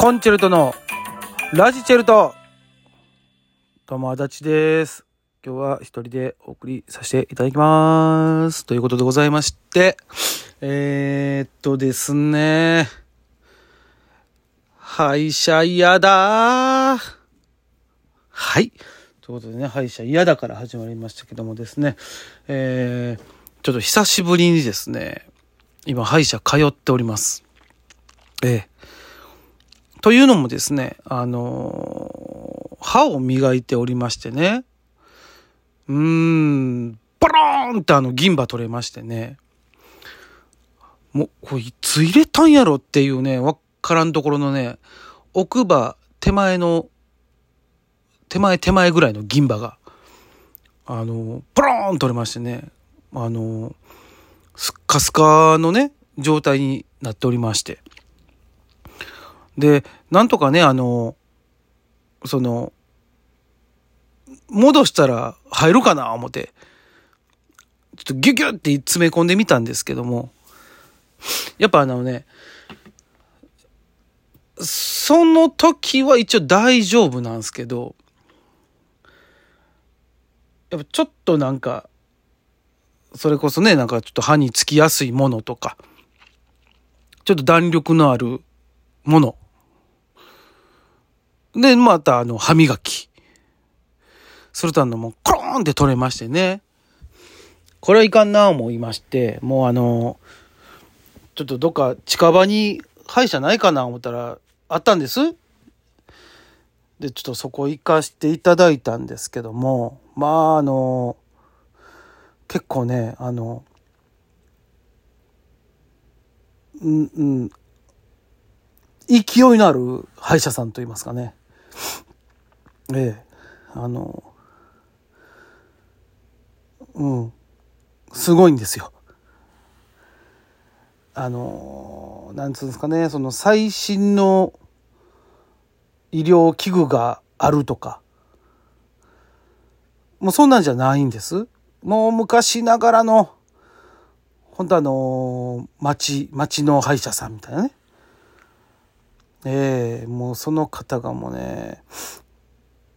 コンチェルトのラジチェルトどうも、足立です。今日は一人でお送りさせていただきます。ということでございまして、えー、っとですね、歯医者嫌だはい。ということでね、歯医者嫌だから始まりましたけどもですね、えー、ちょっと久しぶりにですね、今歯医者通っております。ええというのもですね、あのー歯を磨いておりましてね、うーん、ボローンってあの銀歯取れましてね、もう、こいつ入れたんやろっていうね、わからんところのね、奥歯手前の、手前手前ぐらいの銀歯が、あの、ボローン取れましてね、あの、スッカスカのね、状態になっておりまして。で、なんとかね、あの、その、戻したら入るかな思って、ちょっとギュギュって詰め込んでみたんですけども、やっぱあのね、その時は一応大丈夫なんですけど、やっぱちょっとなんか、それこそね、なんかちょっと歯につきやすいものとか、ちょっと弾力のあるもの。で、またあの、歯磨き。するとあの、もう、コローンって取れましてね。これはいかんな思いまして、もうあの、ちょっとどっか近場に歯医者ないかな思ったら、あったんです。で、ちょっとそこ行かしていただいたんですけども、まああの、結構ね、あの、うん、うん、勢いのある歯医者さんといいますかね。ええ、あの、うん、すごいんですよ。あの、なんつうんですかね、その最新の医療器具があるとか、もうそんなんじゃないんです。もう昔ながらの、本当あの、町、町の歯医者さんみたいなね。ええもうその方がもうね、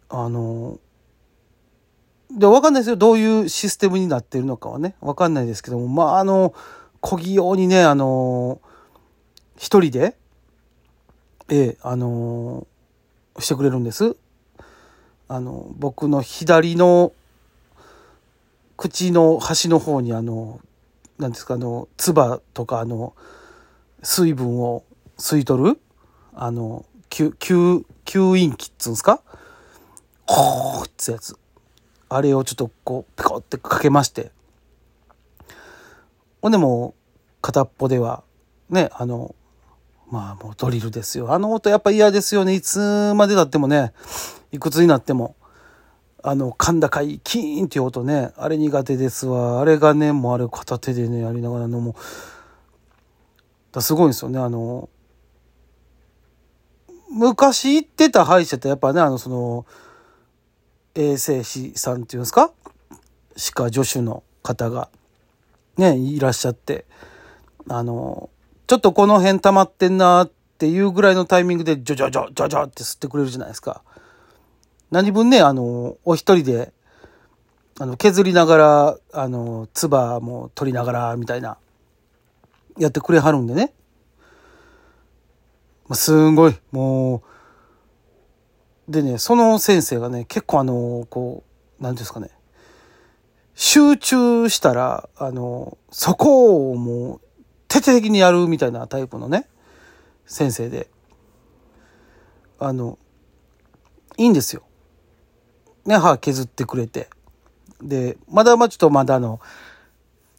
あの、で、わかんないですよ。どういうシステムになってるのかはね。わかんないですけども、まあ、あの、小技用にね、あの、一人で、ええあの、してくれるんです。あの、僕の左の口の端の方にあの、なんですか、あの、唾とかあの、水分を吸い取るあの、吸、吸、吸引器っつうんですか？こーっつやつ。あれをちょっとこう、ピコってかけまして。ほんでもう、片っぽでは、ね、あの、まあもうドリルですよ。あの音やっぱ嫌ですよね。いつまでたってもね、いくつになっても。あの、甲高いキーンっていう音ね、あれ苦手ですわ。あれがね、もうあれ片手でね、やりながらのもう、だすごいんですよね。あの、昔行ってた歯医者ってやっぱね、あの、その、衛生士さんっていうんですか？歯科助手の方が、ね、いらっしゃって、あの、ちょっとこの辺溜まってんなっていうぐらいのタイミングで、ジョジョジョジョジョって吸ってくれるじゃないですか。何分ね、あの、お一人で、あの、削りながら、あの、唾も取りながら、みたいな、やってくれはるんでね。まあすんごい、もう、でね、その先生がね、結構あの、こう、なんですかね、集中したら、あの、そこをもう、徹底的にやるみたいなタイプのね、先生で、あの、いいんですよ。ね、歯削ってくれて。で、まだまあちょっとまだあの、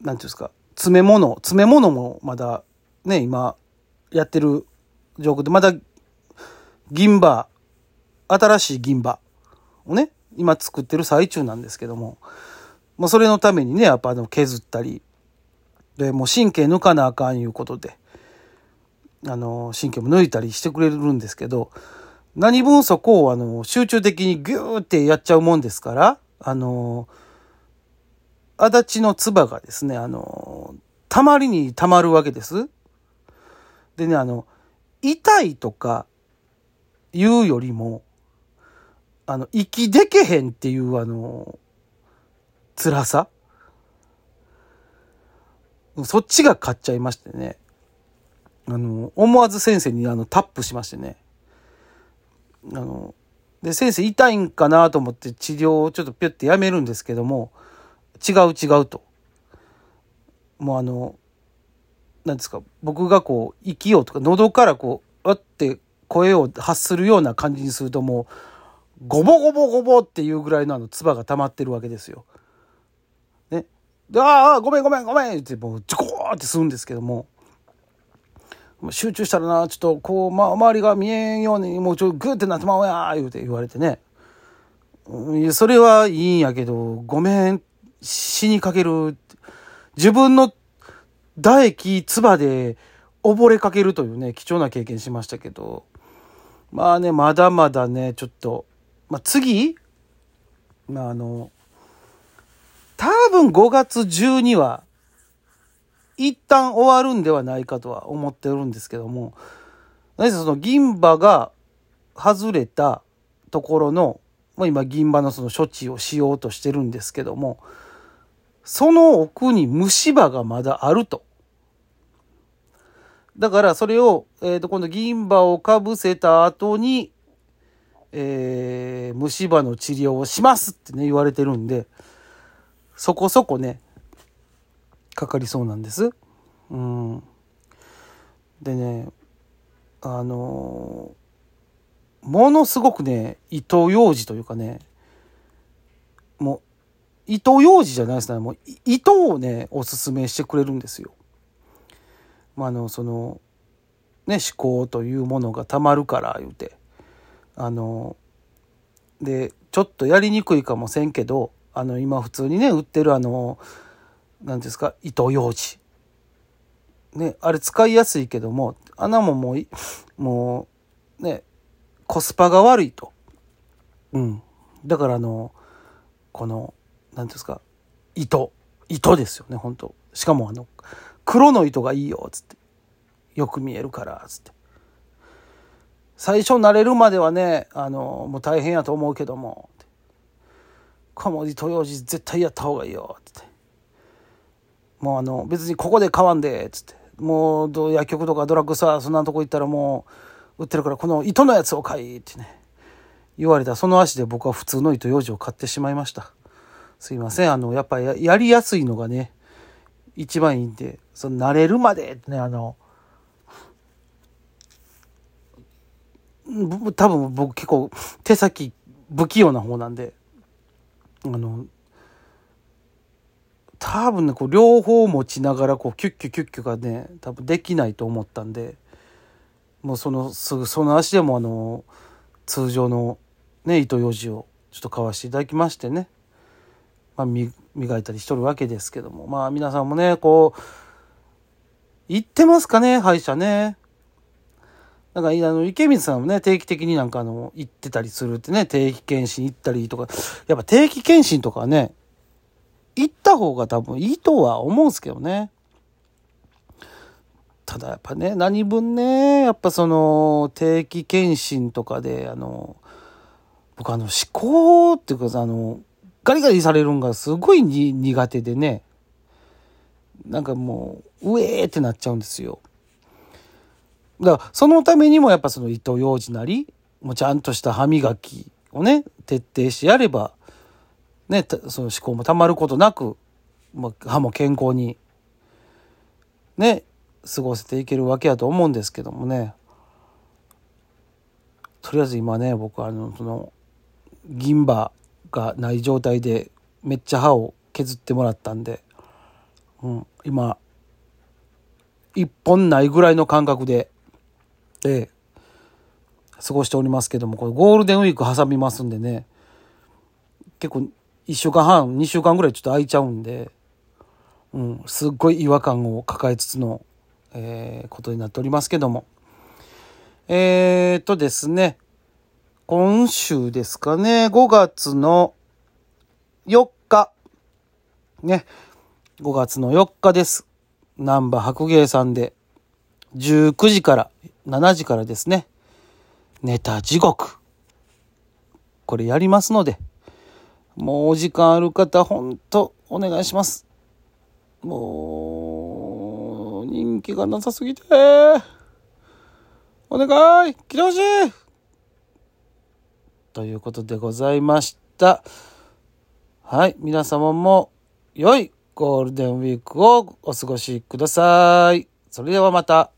なんていうんですか、詰め物、詰め物もまだね、今やってる状況で、まだ銀歯、新しい銀歯をね、今作ってる最中なんですけども、もうそれのためにね、やっぱあの削ったり、で、もう神経抜かなあかんいうことで、あの、神経も抜いたりしてくれるんですけど、何分そこをあの、集中的にギューってやっちゃうもんですから、あの、足立の唾がですね、あの、たまりにたまるわけです。でね、あの、痛いとか、いうよりも、あの、息でけへんっていうあの、辛さそっちが買っちゃいましてね。あの、思わず先生にあのタップしましてね。あの、で、先生痛いんかなと思って治療をちょっとピュッてやめるんですけども、違う違うと。もうあの、なんですか、僕がこう、息をとか、喉からこう、あって声を発するような感じにするともう、ゴボゴボゴボっていうぐらいのあの、唾が溜まってるわけですよ。ね。で、ああ、ごめんごめんごめんってもう、ジコーってするんですけども、集中したらな、ちょっとこう、ま、周りが見えんように、もうちょ、グーってなってまうや言うて言われてね。それはいいんやけど、ごめん、死にかける。自分の唾液、唾で溺れかけるというね、貴重な経験しましたけど、まあね、まだまだね、ちょっと、まあ次、まああの、多分5月中には、一旦終わるんではないかとは思ってるんですけども、何せその銀歯が外れたところの、まあ、今銀歯のその処置をしようとしてるんですけども、その奥に虫歯がまだあると。だからそれを、えっ、ー、と、今度銀歯をかぶせた後に、えー、虫歯の治療をしますってね、言われてるんで、そこそこね、かかりそうなんです。うん。でね、あのー、ものすごくね、糸ようじというかね、糸ようじじゃないですね。もう、糸をね、おすすめしてくれるんですよ。まあ、あの、その、ね、思考というものがたまるから言うて。あの、で、ちょっとやりにくいかもせんけど、あの、今普通にね、売ってるあの、何ですか、糸ようじ。ね、あれ使いやすいけども、穴ももう、もう、ね、コスパが悪いと。うん。だからあの、この、何ですか、糸。糸ですよね、本当しかもあの、黒の糸がいいよ、つって。よく見えるから、つって。最初慣れるまではね、あの、もう大変やと思うけども、この糸ようじ絶対やった方がいいよ、つって。もうあの、別にここで買わんで、つって。もう、薬局とかドラッグストア、そんなとこ行ったらもう、売ってるから、この糸のやつを買い、ってね。言われたその足で僕は普通の糸ようじを買ってしまいました。すいません。あの、やっぱややりやすいのがね、一番いいんで、その慣れるまでね、あの、多分僕結構手先不器用な方なんで、あの、多分ね、こう、両方持ちながら、こう、キュッキュキュッキュがね、多分できないと思ったんで、もうその、すぐ、その足でもあの、通常のね、糸ようじをちょっと買わせていただきましてね、まあ、磨いたりしとるわけですけども、まあ、皆さんもね、こう、行ってますかね、歯医者ね。なんか、あの、池水さんもね、定期的になんかあの、行ってたりするってね、定期検診行ったりとか、やっぱ定期検診とかね、行った方が多分いいとは思うんですけどね。ただやっぱね、何分ね、やっぱその、定期検診とかで、あの、僕あの、思考っていうかあの、ガリガリされるんがすごい苦手でね、なんかもう、うえーってなっちゃうんですよ。だから、そのためにもやっぱその糸ようじなり、もうちゃんとした歯磨きをね、徹底してやれば、ね、その思考もたまることなく、まあ、歯も健康に、ね、過ごせていけるわけやと思うんですけどもね。とりあえず今ね、僕はあの、その、銀歯がない状態でめっちゃ歯を削ってもらったんで、うん、今、一本ないぐらいの感覚で、ええ、過ごしておりますけども、これゴールデンウィーク挟みますんでね、結構1週間半、2週間ぐらいちょっと空いちゃうんで、うん、すっごい違和感を抱えつつの、えー、ことになっておりますけども。えー、っとですね、今週ですかね、5月の4日、ね、5月の4日です。南波白芸さんで、19時から、7時からですね、ネタ地獄。これやりますので、もうお時間ある方、ほんとお願いします。もう、人気がなさすぎて、お願い来てほしいということでございました。はい、皆様も良いゴールデンウィークをお過ごしください。それではまた。